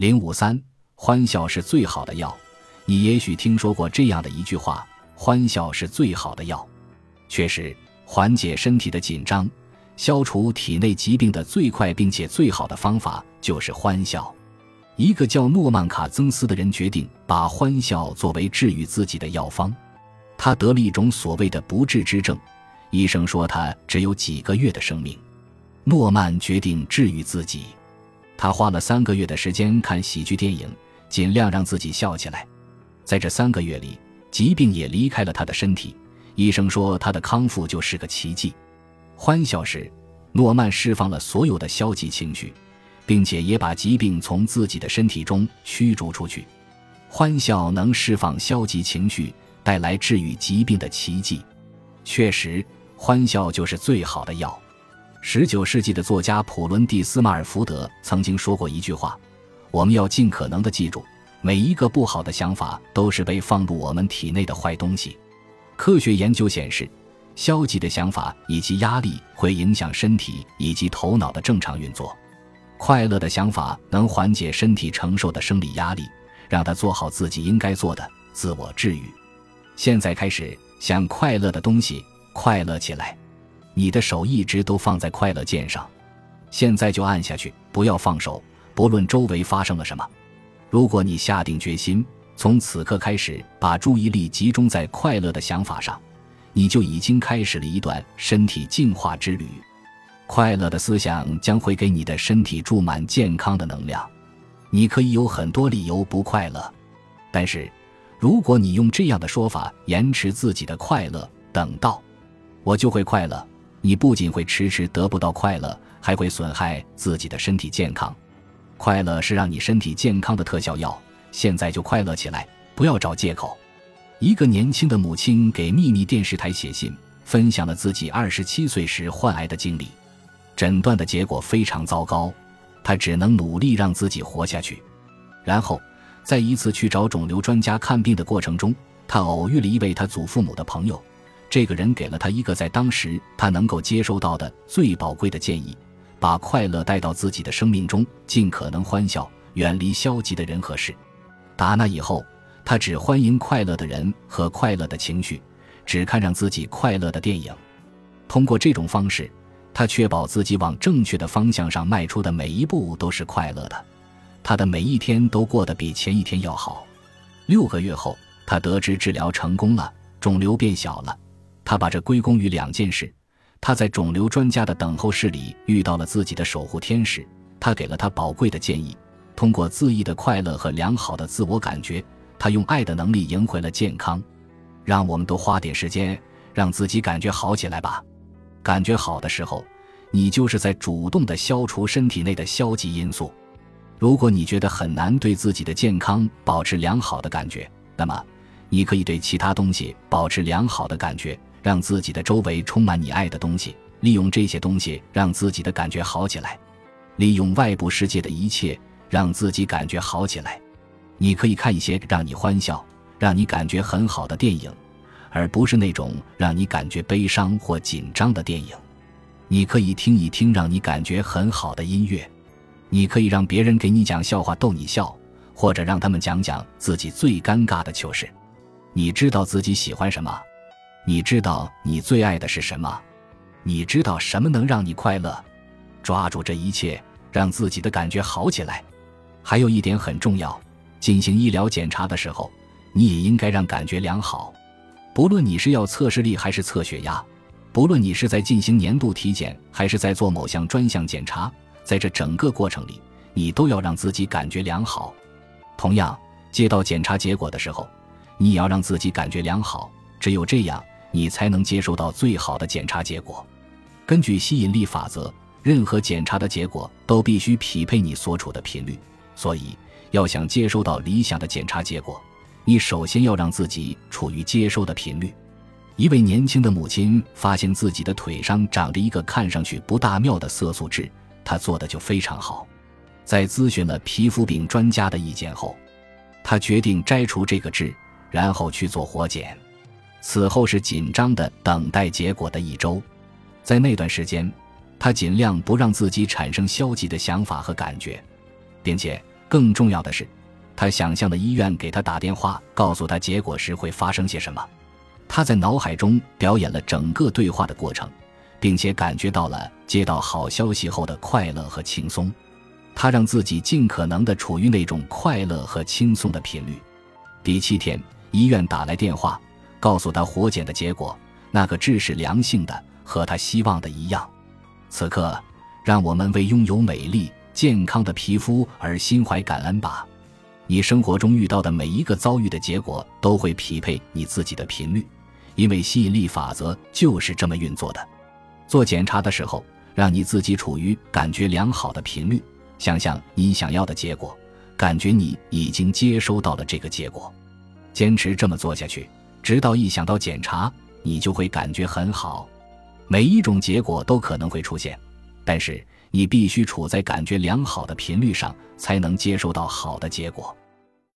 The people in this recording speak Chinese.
零五三，欢笑是最好的药。你也许听说过这样的一句话：欢笑是最好的药。确实，缓解身体的紧张，消除体内疾病的最快并且最好的方法就是欢笑。一个叫诺曼卡曾斯的人决定把欢笑作为治愈自己的药方。他得了一种所谓的不治之症，医生说他只有几个月的生命。诺曼决定治愈自己。他花了三个月的时间看喜剧电影，尽量让自己笑起来。在这三个月里，疾病也离开了他的身体。医生说他的康复就是个奇迹。欢笑时，诺曼释放了所有的消极情绪，并且也把疾病从自己的身体中驱逐出去。欢笑能释放消极情绪，带来治愈疾病的奇迹。确实，欢笑就是最好的药。十九世纪的作家普伦蒂斯·马尔福德曾经说过一句话：“我们要尽可能的记住，每一个不好的想法都是被放入我们体内的坏东西。”科学研究显示，消极的想法以及压力会影响身体以及头脑的正常运作。快乐的想法能缓解身体承受的生理压力，让他做好自己应该做的自我治愈。现在开始想快乐的东西，快乐起来。你的手一直都放在快乐键上，现在就按下去，不要放手，不论周围发生了什么。如果你下定决心。从此刻开始，把注意力集中在快乐的想法上，你就已经开始了一段身体净化之旅。快乐的思想将会给你的身体注满健康的能量。你可以有很多理由不快乐，但是，如果你用这样的说法延迟自己的快乐，等到我就会快乐，你不仅会迟迟得不到快乐，还会损害自己的身体健康。快乐是让你身体健康的特效药。现在就快乐起来，不要找借口。一个年轻的母亲给秘密电视台写信，分享了自己二十七岁时患癌的经历。诊断的结果非常糟糕，她只能努力让自己活下去。然后，在一次去找肿瘤专家看病的过程中，她偶遇了一位她祖父母的朋友。这个人给了他一个在当时他能够接收到的最宝贵的建议：把快乐带到自己的生命中，尽可能欢笑，远离消极的人和事。打那以后，他只欢迎快乐的人和快乐的情绪，只看让自己快乐的电影。通过这种方式，他确保自己往正确的方向上迈出的每一步都是快乐的。他的每一天都过得比前一天要好。六个月后，他得知治疗成功了，肿瘤变小了。他把这归功于两件事：他在肿瘤专家的等候室里遇到了自己的守护天使，他给了他宝贵的建议。通过恣意的快乐和良好的自我感觉，他用爱的能力赢回了健康。让我们都花点时间，让自己感觉好起来吧。感觉好的时候，你就是在主动的消除身体内的消极因素。如果你觉得很难对自己的健康保持良好的感觉，那么你可以对其他东西保持良好的感觉，让自己的周围充满你爱的东西，利用这些东西让自己的感觉好起来，利用外部世界的一切。让自己感觉好起来，你可以看一些让你欢笑、让你感觉很好的电影，而不是那种让你感觉悲伤或紧张的电影。你可以听一听让你感觉很好的音乐，你可以让别人给你讲笑话逗你笑，或者让他们讲讲自己最尴尬的糗事。你知道自己喜欢什么？你知道你最爱的是什么？你知道什么能让你快乐？抓住这一切，让自己的感觉好起来。还有一点很重要，进行医疗检查的时候，你也应该让感觉良好。不论你是要测视力还是测血压，不论你是在进行年度体检还是在做某项专项检查，在这整个过程里，你都要让自己感觉良好。同样，接到检查结果的时候，你也要让自己感觉良好。只有这样，你才能接收到最好的检查结果。根据吸引力法则，任何检查的结果都必须匹配你所处的频率。所以，要想接收到理想的检查结果，你首先要让自己处于接收的频率。一位年轻的母亲发现自己的腿上长着一个看上去不大妙的色素痣，她做的就非常好。在咨询了皮肤病专家的意见后，她决定摘除这个痣，然后去做活检。此后是紧张的等待结果的一周，在那段时间，他尽量不让自己产生消极的想法和感觉，并且。更重要的是，他想象的医院给他打电话，告诉他结果时会发生些什么。他在脑海中表演了整个对话的过程，并且感觉到了接到好消息后的快乐和轻松。他让自己尽可能的处于那种快乐和轻松的频率。第七天，医院打来电话，告诉他活检的结果，那个痣是良性的，和他希望的一样。此刻，让我们为拥有美丽健康的皮肤而心怀感恩吧。你生活中遇到的每一个遭遇的结果，都会匹配你自己的频率，因为吸引力法则就是这么运作的。做检查的时候，让你自己处于感觉良好的频率，想象你想要的结果，感觉你已经接收到了这个结果。坚持这么做下去，直到一想到检查，你就会感觉很好。每一种结果都可能会出现，但是你必须处在感觉良好的频率上，才能接受到好的结果。